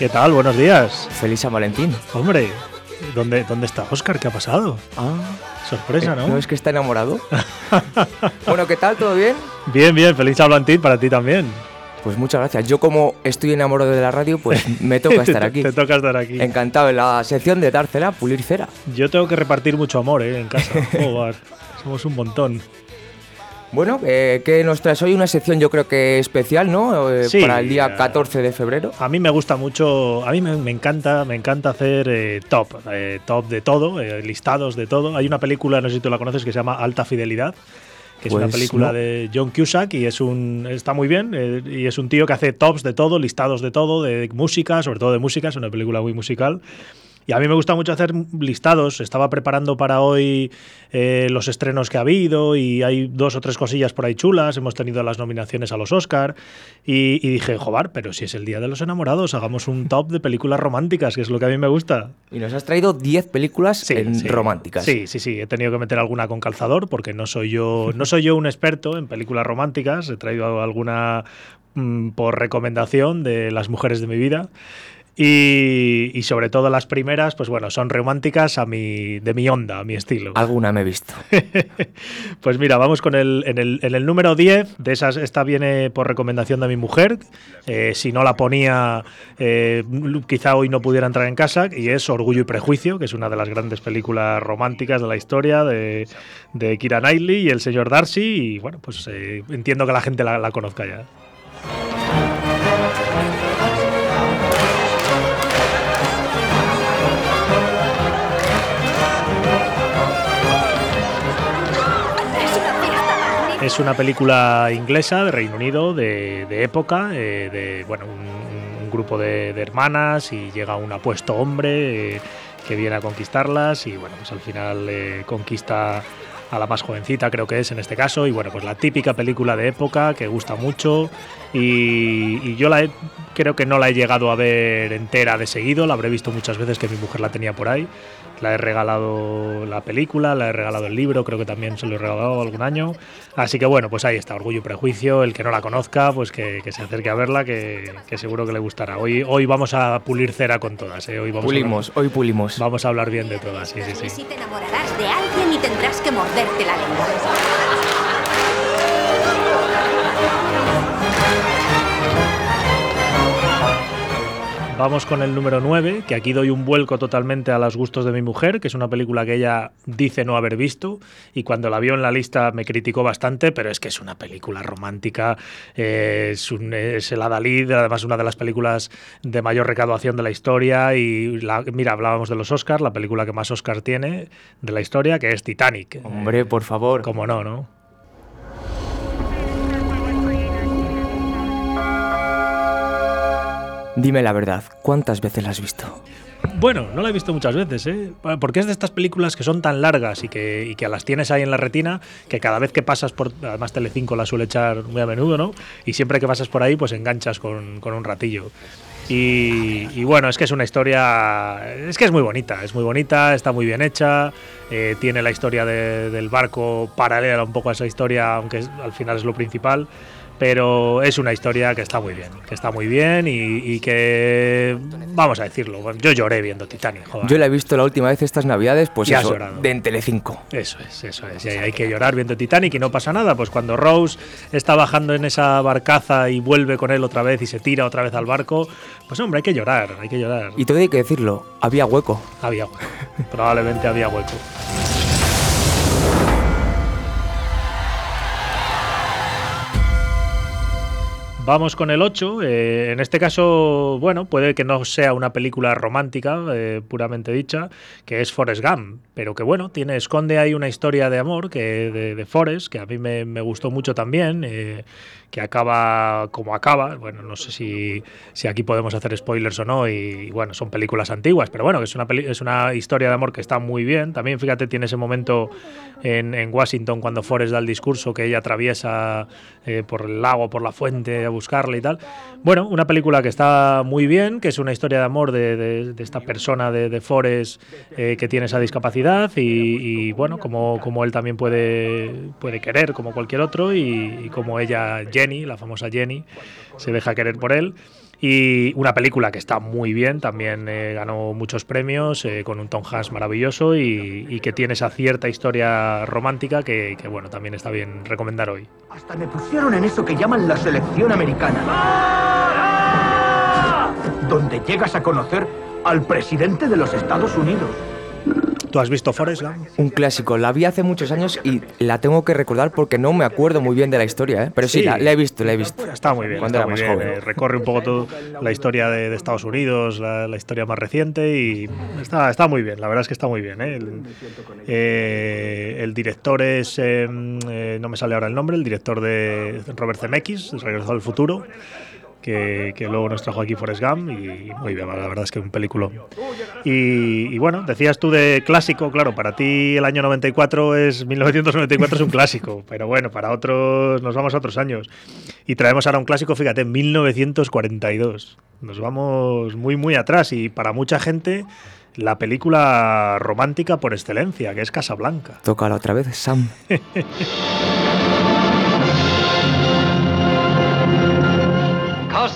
¿Qué tal? Buenos días. Feliz San Valentín. Hombre, ¿dónde, dónde está Oscar? ¿Qué ha pasado? Ah, Sorpresa, ¿no? ¿no es que está enamorado? bueno, ¿qué tal? ¿Todo bien? Bien, bien. Feliz San Valentín para ti también. Pues muchas gracias. Yo como estoy enamorado de la radio, pues me toca estar aquí. Te toca estar aquí. Encantado en la sección de dar cera, pulir cera. Yo tengo que repartir mucho amor, ¿eh? En casa. Joder, somos un montón. Bueno, eh, ¿qué nos traes hoy? Una sección yo creo que especial, ¿no? Eh, Sí, Para el día eh, 14 de febrero. A mí me gusta mucho, a mí me, me encanta, me encanta hacer eh, top, eh, top de todo, eh, listados de todo. Hay una película, no sé si tú la conoces, que se llama Alta Fidelidad, que es una Pues película no. de John Cusack y es un está muy bien eh, y es un tío que hace tops de todo, listados de todo, de música, sobre todo de música, es una película muy musical. Y a mí me gusta mucho hacer listados. Estaba preparando para hoy eh, los estrenos que ha habido y hay dos o tres cosillas por ahí chulas. Hemos tenido las nominaciones a los Oscar y, y dije, joder, pero si es el Día de los Enamorados, hagamos un top de películas románticas, que es lo que a mí me gusta. Y nos has traído 10 películas Sí, en sí. románticas. Sí, sí, sí. He tenido que meter alguna con calzador porque no soy yo, no soy yo un experto en películas románticas. He traído alguna mm, por recomendación de las mujeres de mi vida. Y, y sobre todo las primeras, pues bueno, son románticas a mi, de mi onda, a mi estilo. Alguna me he visto. Pues mira, vamos con el, en el, en el número 10, de esas, esta viene por recomendación de mi mujer, eh, si no la ponía, eh, quizá hoy no pudiera entrar en casa, y es Orgullo y Prejuicio, que es una de las grandes películas románticas de la historia de, de Kira Knightley y el señor Darcy, y bueno, pues eh, entiendo que la gente la, la conozca ya. Es una película inglesa de Reino Unido, de, de época, eh, de bueno, un, un grupo de, de hermanas y llega un apuesto hombre eh, que viene a conquistarlas y bueno, pues al final eh, conquista a la más jovencita, creo que es en este caso, y bueno, pues la típica película de época que gusta mucho y, y yo la he- creo que no la he llegado a ver entera de seguido, la habré visto muchas veces que mi mujer la tenía por ahí. La he regalado la película, la he regalado el libro, creo que también se lo he regalado algún año. Así que bueno, pues ahí está, Orgullo y Prejuicio. El que no la conozca, pues que, que se acerque a verla, que, que seguro que le gustará. Hoy, hoy vamos a pulir cera con todas. ¿eh? Hoy vamos Pulimos, hoy pulimos. Vamos a hablar bien de todas, sí, sí, Y sí. si te enamorarás de alguien y tendrás que morderte la lengua. Vamos con el número 9, que aquí doy un vuelco totalmente a los gustos de mi mujer, que es una película que ella dice no haber visto y cuando la vio en la lista me criticó bastante, pero es que es una película romántica, eh, es, un, es el Adalid, además una de las películas de mayor recaudación de la historia y la- mira, hablábamos de los Oscars, la película que más Oscar tiene de la historia, que es Titanic. Hombre, por favor. Como no, ¿no? Dime la verdad, ¿cuántas veces la has visto? Bueno, no la he visto muchas veces, ¿eh? Porque es de estas películas que son tan largas y que, y que las tienes ahí en la retina que cada vez que pasas por. Además, Telecinco la suele echar muy a menudo, ¿no? Y siempre que pasas por ahí, pues enganchas con, con un ratillo. Y, y bueno, es que es una historia. Es que es muy bonita, es muy bonita, está muy bien hecha. eh, tiene la historia de- del barco paralela un poco a esa historia, aunque al final es lo principal. Pero es una historia que está muy bien, que está muy bien y, y que, vamos a decirlo, yo lloré viendo Titanic. joder. Yo la he visto la última vez estas navidades, pues Ya eso, de en Telecinco. Eso es, eso es. Y hay que llorar viendo Titanic y no pasa nada. Pues cuando Rose está bajando en esa barcaza y vuelve con él otra vez y se tira otra vez al barco, pues hombre, hay que llorar, hay que llorar. Y todo hay que decirlo, había hueco. Había hueco. Probablemente había hueco. Vamos con el 8. eh, en este caso, bueno, puede que no sea una película romántica, eh, puramente dicha, que es Forrest Gump, pero que bueno, tiene, esconde ahí una historia de amor que de, de Forrest, que a mí me, me gustó mucho también, eh, que acaba como acaba. Bueno, no sé si, si aquí podemos hacer spoilers o no, y, y bueno, son películas antiguas, pero bueno, es una, peli- es una historia de amor que está muy bien. También, fíjate, tiene ese momento en, en Washington cuando Forrest da el discurso que ella atraviesa eh, por el lago, por la fuente, a buscarle y tal. Bueno, una película que está muy bien, que es una historia de amor de, esta persona de, de Forrest eh, que tiene esa discapacidad y, y, bueno, como, como él también puede, puede querer como cualquier otro y, y como ella, Jenny, la famosa Jenny, se deja querer por él. Y una película que está muy bien, también eh, ganó muchos premios, eh, con un Tom Hanks maravilloso y, y que tiene esa cierta historia romántica que, que, bueno, también está bien recomendar hoy. Hasta me pusieron en eso que llaman la selección americana. Donde llegas a conocer al presidente de los Estados Unidos. ¿Tú has visto Forrest Gump? Un clásico, la vi hace muchos años y la tengo que recordar porque no me acuerdo muy bien de la historia, ¿eh? Pero sí, Sí. la, la he visto, la he visto. Está muy bien, Cuando está era muy más bien. joven. eh, recorre un poco todo la historia de, de Estados Unidos, la, la historia más reciente y está, está muy bien, la verdad es que está muy bien. ¿eh? El, eh, el director es, eh, no me sale ahora el nombre, el director de Robert Zemeckis, Regreso al Futuro, que, que luego nos trajo aquí Forrest Gump y muy bien, la verdad es que un película. Y, y bueno, decías tú de clásico, claro, para ti el año 94 es 1994 es un clásico, pero bueno, para otros nos vamos a otros años. Y traemos ahora un clásico, fíjate, 1942. Nos vamos muy, muy atrás y para mucha gente la película romántica por excelencia, que es Casablanca. Tócala otra vez, Sam.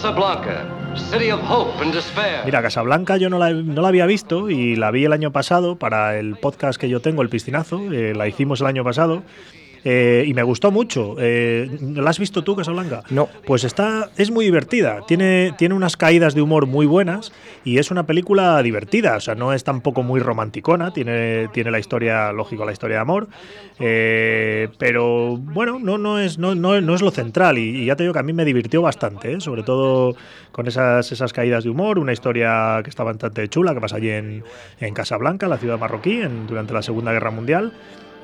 Casablanca, city of hope and despair. Mira, Casablanca yo no la, no la había visto y la vi el año pasado para el podcast que yo tengo, El Piscinazo. eh, la hicimos el año pasado. Eh, y me gustó mucho. Eh, ¿La has visto tú, Casablanca? No. Pues está, es muy divertida. Tiene, tiene unas caídas de humor muy buenas y es una película divertida. O sea, no es tampoco muy romanticona. Tiene, tiene la historia, lógico, la historia de amor. eh, pero bueno, no, no, es, no, no, no es lo central. Y, y ya te digo que a mí me divirtió bastante, ¿eh? sobre todo con esas, esas caídas de humor. Una historia que está bastante chula, que pasa allí en, en Casablanca, la ciudad marroquí, en- durante la Segunda Guerra Mundial.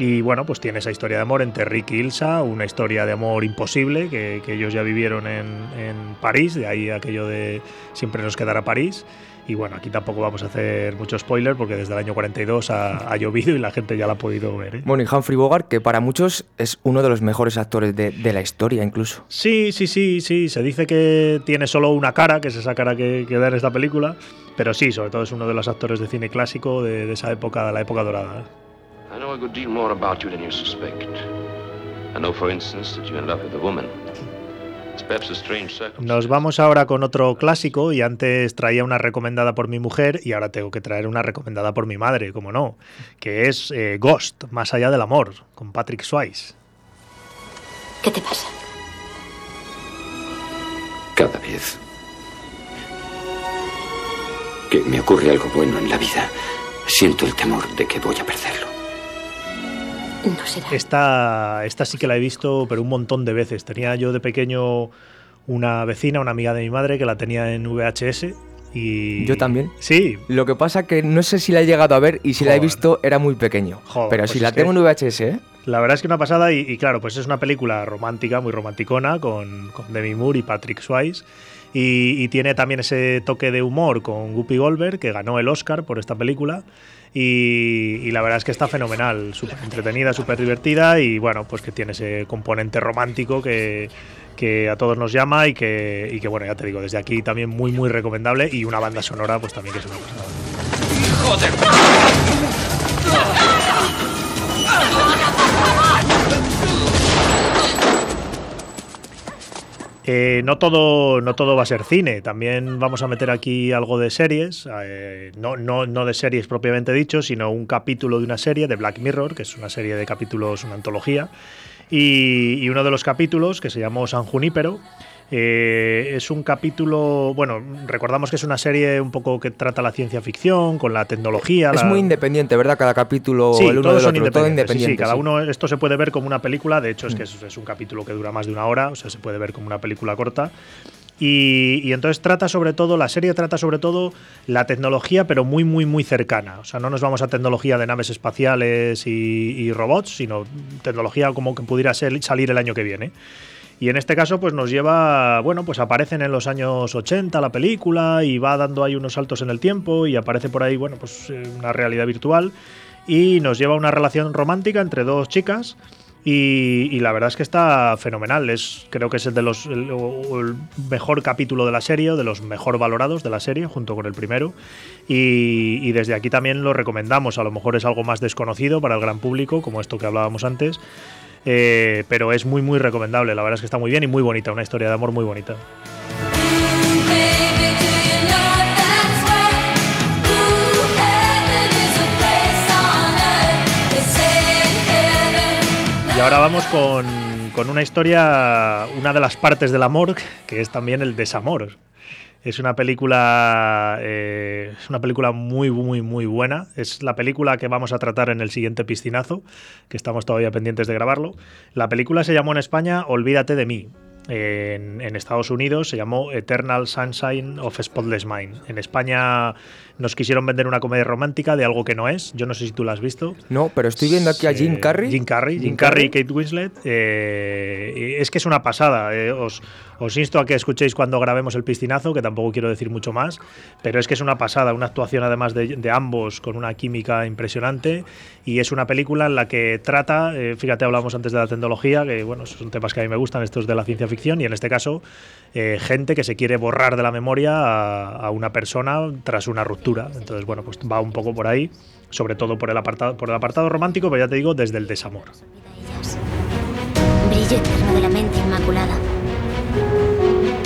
Y bueno, pues tiene esa historia de amor entre Rick y Ilsa, una historia de amor imposible que, que ellos ya vivieron en, en París, de ahí aquello de siempre nos quedará París. Y bueno, aquí tampoco vamos a hacer mucho spoiler porque desde el año 42 ha, ha llovido y la gente ya la ha podido ver. ¿eh? Bueno, y Humphrey Bogart, que para muchos es uno de los mejores actores de, de la historia, incluso. Sí, sí, sí, sí. Se dice que tiene solo una cara, que es esa cara que, que da en esta película. Pero sí, sobre todo es uno de los actores de cine clásico de, de esa época, de la época dorada. ¿eh? I know a good deal more about you than you suspect. I know, for instance, that you're in love with a woman. It's perhaps a strange circumstance. Nos vamos ahora con otro clásico y antes traía una recomendada por mi mujer y ahora tengo que traer una recomendada por mi madre, como no, que es eh, Ghost, Más allá del amor, con Patrick Swayze. ¿Qué te pasa? Cada vez que me ocurre algo bueno en la vida, siento el temor de que voy a perderlo. No será. Esta, esta sí que la he visto, pero un montón de veces. Tenía yo de pequeño una vecina, una amiga de mi madre, que la tenía en VHS y... Yo también. Sí, Lo que pasa que no sé si la he llegado a ver y si la he visto era muy pequeño. Joder, Pero pues si es la que- tengo en VHS, ¿eh? La verdad es que una pasada y, y claro, pues es una película romántica, muy romanticona, con, con Demi Moore y Patrick Swayze. Y, tiene también ese toque de humor con Guppy Goldberg, que ganó el Oscar por esta película. Y, la verdad es que está fenomenal, súper entretenida, súper divertida y bueno, pues que tiene ese componente romántico que, que a todos nos llama y que, y que bueno, ya te digo, desde aquí también muy muy recomendable y una banda sonora pues también que es una pasada. Eh, no, todo, no todo va a ser cine, también vamos a meter aquí algo de series, eh, no, no, no de series propiamente dicho, sino un capítulo de una serie de Black Mirror, que es una serie de capítulos, una antología, y, y uno de los capítulos, que se llamó San Junípero, Eh, es un capítulo, bueno, recordamos que es una serie un poco que trata la ciencia ficción, con la tecnología. Es la- muy independiente, ¿verdad? Cada capítulo, Sí, el uno todos del son otro, todo independientes. sí, sí, independiente. cada uno, esto se puede ver como una película, de hecho es que es, es un capítulo que dura más de una hora, o sea, se puede ver como una película corta. Y, y entonces trata sobre todo, la serie trata sobre todo la tecnología, pero muy, muy, muy cercana. O sea, no nos vamos a tecnología de naves espaciales y, y robots, sino tecnología como que pudiera ser- salir el año que viene. Y en este caso, pues nos lleva, bueno, pues aparecen en los años 80 la película y va dando ahí unos saltos en el tiempo y aparece por ahí, bueno, pues eh, una realidad virtual y nos lleva a una relación romántica entre dos chicas. Y, la verdad es que está fenomenal. Es, creo que es el de los el, mejor capítulo de la serie, de los mejor valorados de la serie, junto con el primero. Y desde aquí también lo recomendamos. A lo mejor es algo más desconocido para el gran público, como esto que hablábamos antes. Eh, pero es muy, muy recomendable. La verdad es que está muy bien y muy bonita. Una historia de amor muy bonita. Y ahora vamos con, con una historia, una de las partes del amor, que es también el desamor. Es una película, eh, es una película muy, muy, muy buena. Es la película que vamos a tratar en el siguiente piscinazo, que estamos todavía pendientes de grabarlo. La película se llamó en España Olvídate de mí. En, Estados Unidos se llamó Eternal Sunshine of Spotless Mind. En España nos quisieron vender una comedia romántica de algo que no es. Yo no sé si tú la has visto. No, pero estoy viendo aquí a Jim Carrey. Jim Carrey, Jim, Carrey y Kate Winslet. eh, es que es una pasada. eh, os, os insto a que escuchéis cuando grabemos el piscinazo, que tampoco quiero decir mucho más, pero es que es una pasada. Una actuación además de, de ambos con una química impresionante. Y es una película en la que trata, eh, fíjate, hablamos antes de la tecnología, que bueno, son temas que a mí me gustan, estos de la ciencia ficción, y en este caso, eh, gente que se quiere borrar de la memoria a, a una persona tras una ruptura. Entonces, bueno, pues va un poco por ahí, sobre todo por el apartado, por el apartado romántico, pero ya te digo, desde el desamor. Brillo eterno de la mente inmaculada.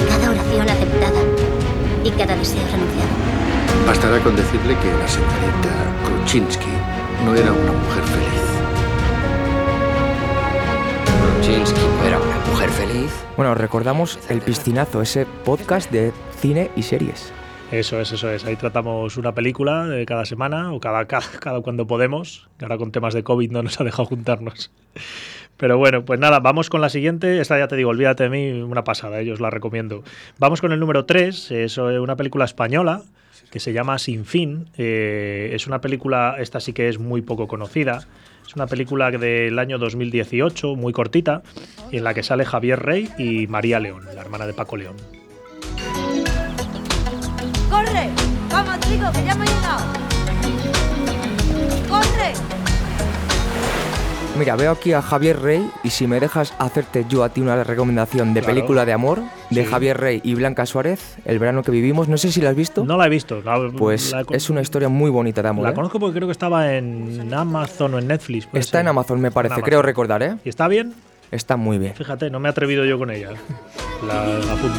Cada oración aceptada y cada deseo renunciado. Bastará con decirle que la señorita Kruczynski no era una mujer feliz. Kruczynski no era una mujer feliz. Bueno, recordamos el piscinazo, ese podcast de cine y series. Eso es, eso es. Ahí tratamos una película de cada semana o cada, cada, cuando podemos. Ahora con temas de COVID no nos ha dejado juntarnos. Pero bueno, pues nada, vamos con la siguiente. Esta ya te digo, olvídate de mí, una pasada, eh, yo os la recomiendo. Vamos con el número 3, es eh, una película española que se llama Sin Fin. Eh, es una película, esta sí que es muy poco conocida. Es una película del año 2018, muy cortita, en la que sale Javier Rey y María León, la hermana de Paco León. ¡Corre! ¡Vamos, chicos, que ya hemos llegado! ¡Corre! Mira, veo aquí a Javier Rey y si me dejas hacerte yo a ti una recomendación de Claro. película de amor de Sí. Javier Rey y Blanca Suárez, El verano que vivimos, no sé si la has visto. No la he visto. la- Pues la, es una historia muy bonita de amor. la ¿eh? conozco porque creo que estaba en Amazon o en Netflix. puede Está ser. en Amazon, me parece, Amazon. creo recordar, ¿eh? ¿Y está bien? Está muy bien. Fíjate, no me he atrevido yo con ella. La, la apunto.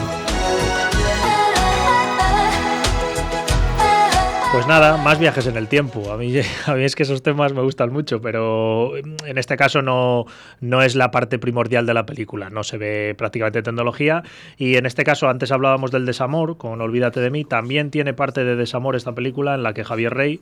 Pues nada, más viajes en el tiempo. A mí, es que esos temas me gustan mucho, pero en este caso no, no es la parte primordial de la película. No se ve prácticamente tecnología. Y en este caso, antes hablábamos del desamor, con Olvídate de mí. También tiene parte de desamor esta película en la que Javier Rey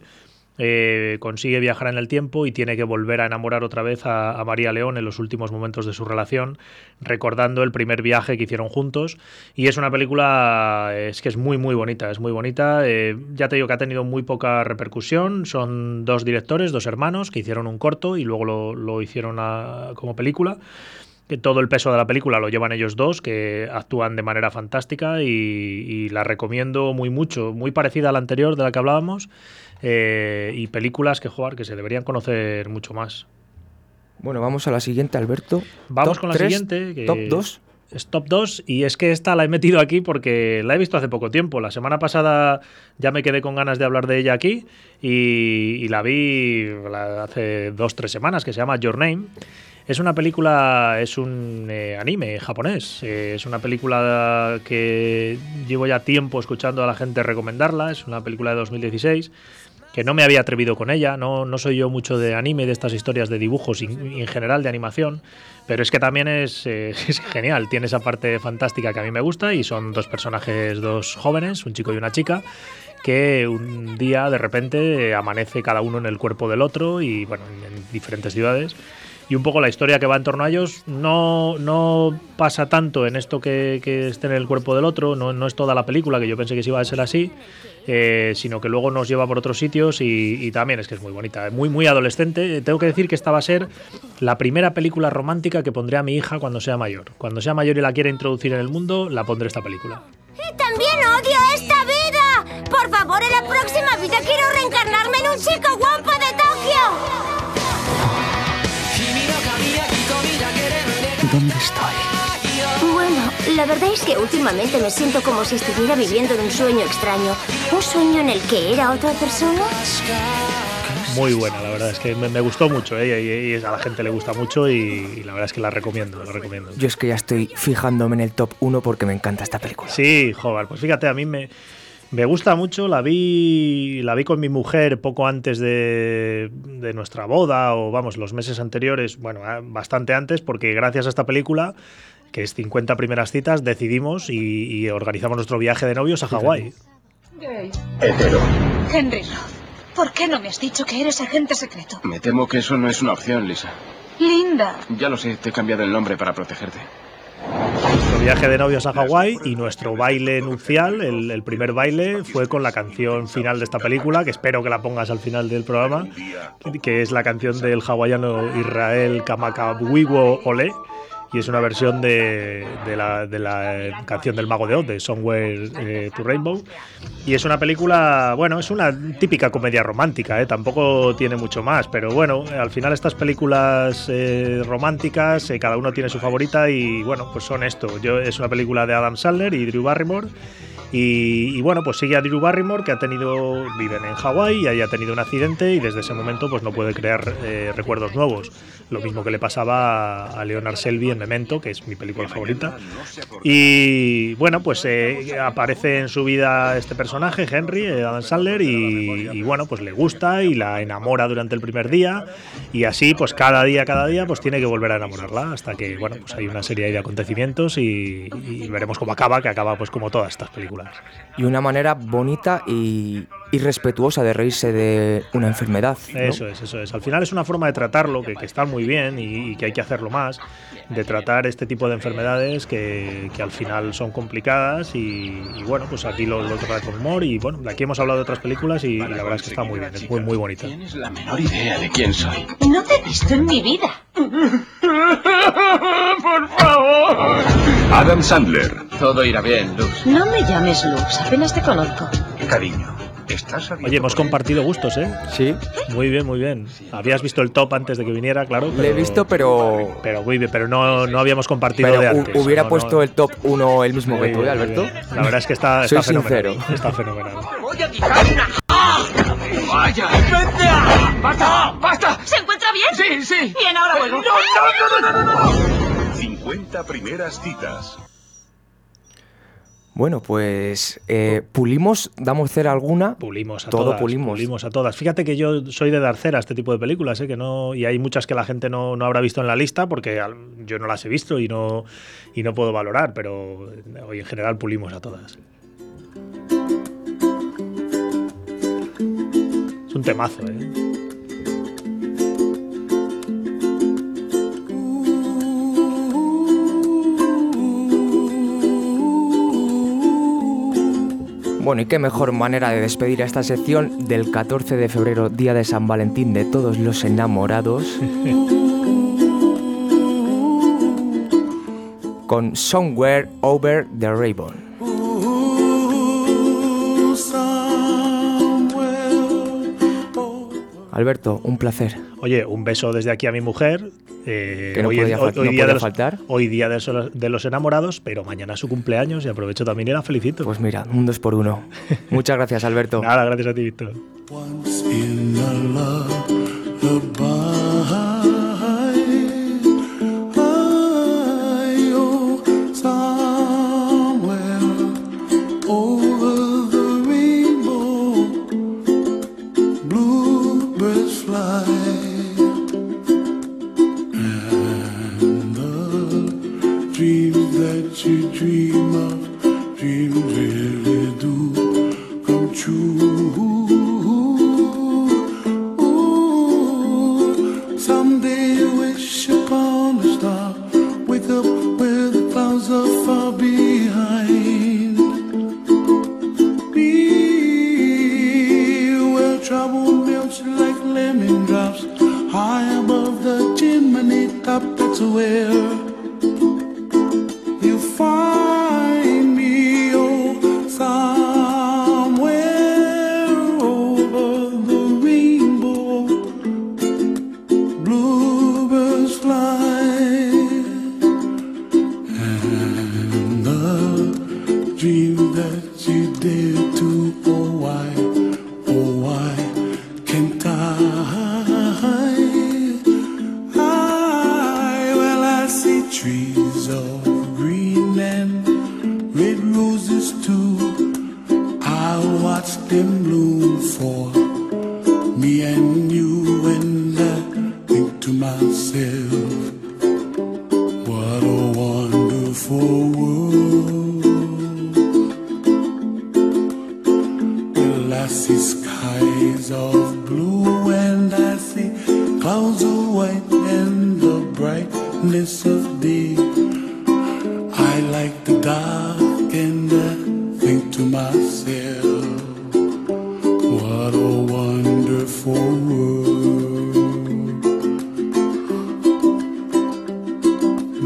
eh, consigue viajar en el tiempo y tiene que volver a enamorar otra vez a, María León en los últimos momentos de su relación, recordando el primer viaje que hicieron juntos. Y es una película, que es muy, muy bonita, es muy bonita. Eh, ya te digo que ha tenido muy poca repercusión. Son dos directores, dos hermanos, que hicieron un corto y luego lo, lo hicieron como película que todo el peso de la película lo llevan ellos dos, que actúan de manera fantástica y, y la recomiendo muy mucho, muy parecida a la anterior de la que hablábamos, eh, y películas que jugar que se deberían conocer mucho más. Bueno, vamos a la siguiente, Alberto. Vamos Top con la siguiente. Que Top 2. Es top 2 y es que esta la he metido aquí porque la he visto hace poco tiempo. La semana pasada ya me quedé con ganas de hablar de ella aquí y, y la vi hace dos, tres semanas que se llama Your Name. Es una película, es un eh, anime japonés. Eh, es una película que llevo ya tiempo escuchando a la gente recomendarla. Es una película de 2016 que no me había atrevido con ella. No, no soy yo mucho de anime, de estas historias de dibujos y en general de animación. Pero es que también es, eh, es genial, tiene esa parte fantástica que a mí me gusta y son dos personajes, dos jóvenes, un chico y una chica, que un día de repente amanece cada uno en el cuerpo del otro y bueno, en, en diferentes ciudades. Y un poco la historia que va en torno a ellos no, no pasa tanto en esto que, que esté en el cuerpo del otro, no, no es toda la película, que yo pensé que iba a ser así, eh, sino que luego nos lleva por otros sitios y, y también es que es muy bonita, muy, muy adolescente. Tengo que decir que esta va a ser la primera película romántica que pondré a mi hija cuando sea mayor. Cuando sea mayor y la quiera introducir en el mundo, la pondré esta película. Y también odio esta vida. Por favor, en la próxima vida quiero reencarnarme en un chico guapo de Tokio. ¿Dónde estoy? Bueno, la verdad es que últimamente me siento como si estuviera viviendo en un sueño extraño. Un sueño en el que era otra persona. Muy buena, la verdad es que me, me gustó mucho ¿eh? y, y a la gente le gusta mucho y, y la verdad es que la recomiendo, la recomiendo. Yo es que ya estoy fijándome en el top 1 porque me encanta esta película. Sí, joder, pues fíjate, a mí me, me gusta mucho, la vi, la vi con mi mujer poco antes de, de nuestra boda o vamos, los meses anteriores, bueno, bastante antes, porque gracias a esta película, que es 50 primeras citas, decidimos y, y organizamos nuestro viaje de novios a Hawái. Hetero. Henry Roth, ¿por qué no me has dicho que eres agente secreto? Me temo que eso no es una opción, Lisa. Linda. Ya lo sé, te he cambiado el nombre para protegerte. Nuestro viaje de novios a Hawái y nuestro baile nupcial, el, primer baile, fue con la canción final de esta película, que espero que la pongas al final del programa, que es la canción del hawaiano Israel Kamakawiwo Ole. Y es una versión de, la, de la canción del Mago de Oz, de Somewhere eh, to Rainbow. Y es una película, bueno, es una típica comedia romántica, ¿eh? tampoco tiene mucho más, pero bueno, al final estas películas eh, románticas, eh, cada uno tiene su favorita y bueno, pues son esto. Yo, es una película de Adam Sandler y Drew Barrymore. Y, bueno, pues sigue a Drew Barrymore, que ha tenido, viven en Hawái y ahí ha tenido un accidente y desde ese momento pues no puede crear eh, recuerdos nuevos. Lo mismo que le pasaba a Leonard Selby en Memento, que es mi película favorita. Y bueno, pues eh, aparece en su vida este personaje, Henry, eh, Adam Sandler, y, bueno, pues le gusta y la enamora durante el primer día. Y así, pues cada día, cada día, pues tiene que volver a enamorarla hasta que, bueno, pues hay una serie de acontecimientos y veremos cómo acaba, que acaba pues como todas estas películas. Y una manera bonita y, y respetuosa de reírse de una enfermedad. ¿no? Eso es, eso es. Al final es una forma de tratarlo que, que está muy bien y, y, que hay que hacerlo más, de tratar este tipo de enfermedades que, que al final son complicadas y, y, bueno, pues aquí lo, lo trata con humor y bueno, aquí hemos hablado de otras películas y, y la verdad es que está muy bien, es muy, muy bonita. Tienes la menor idea de quién soy. No te he visto en mi vida. ¡Por favor! Adam Sandler. Todo irá bien, Luz. No me llames Luz, apenas te conozco. Cariño, estás Oye, hemos compartido gustos, ¿eh? Sí, Muy bien, muy bien. Habías visto el top antes de que viniera, claro. le he visto, pero. Pero muy bien, pero no, no habíamos compartido Pero de hu- antes. hubiera No, puesto no. el top 1 el mismo Muy que tú, ¿eh, bien, muy Alberto. bien. La verdad es que está, Soy está fenomenal. sincero. Está fenomenal. ¡Vaya! ¡Vete! ¡Basta! ¡Basta! ¿Se encuentra bien? Sí, sí. Bien, ahora vuelvo. No, no, no, no, no, no. 50 primeras citas. Bueno, pues eh, pulimos, damos cera alguna. Pulimos a Todo todas. pulimos. a todas. Fíjate que yo soy de dar cera a este tipo de películas, ¿eh? que no y hay muchas que la gente no, no habrá visto en la lista porque yo no las he visto y no y no puedo valorar, pero hoy en general pulimos a todas. Es un temazo, ¿eh? Bueno, y qué mejor manera de despedir a esta sección del 14 de febrero, día de San Valentín de todos los enamorados. con Somewhere Over the Rainbow. Alberto, un placer. Oye, un beso desde aquí a mi mujer. eh, Que no hoy, podía fal- no día podía de los, faltar. hoy día de, los- de los enamorados, pero mañana es su cumpleaños y aprovecho también y la felicito. Pues mira, un dos por uno. Muchas gracias, Alberto. Nada, gracias a ti, Víctor. uh. think to myself, what a wonderful world.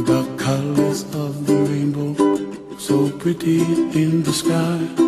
The colors of the rainbow, so pretty in the sky.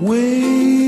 Wait.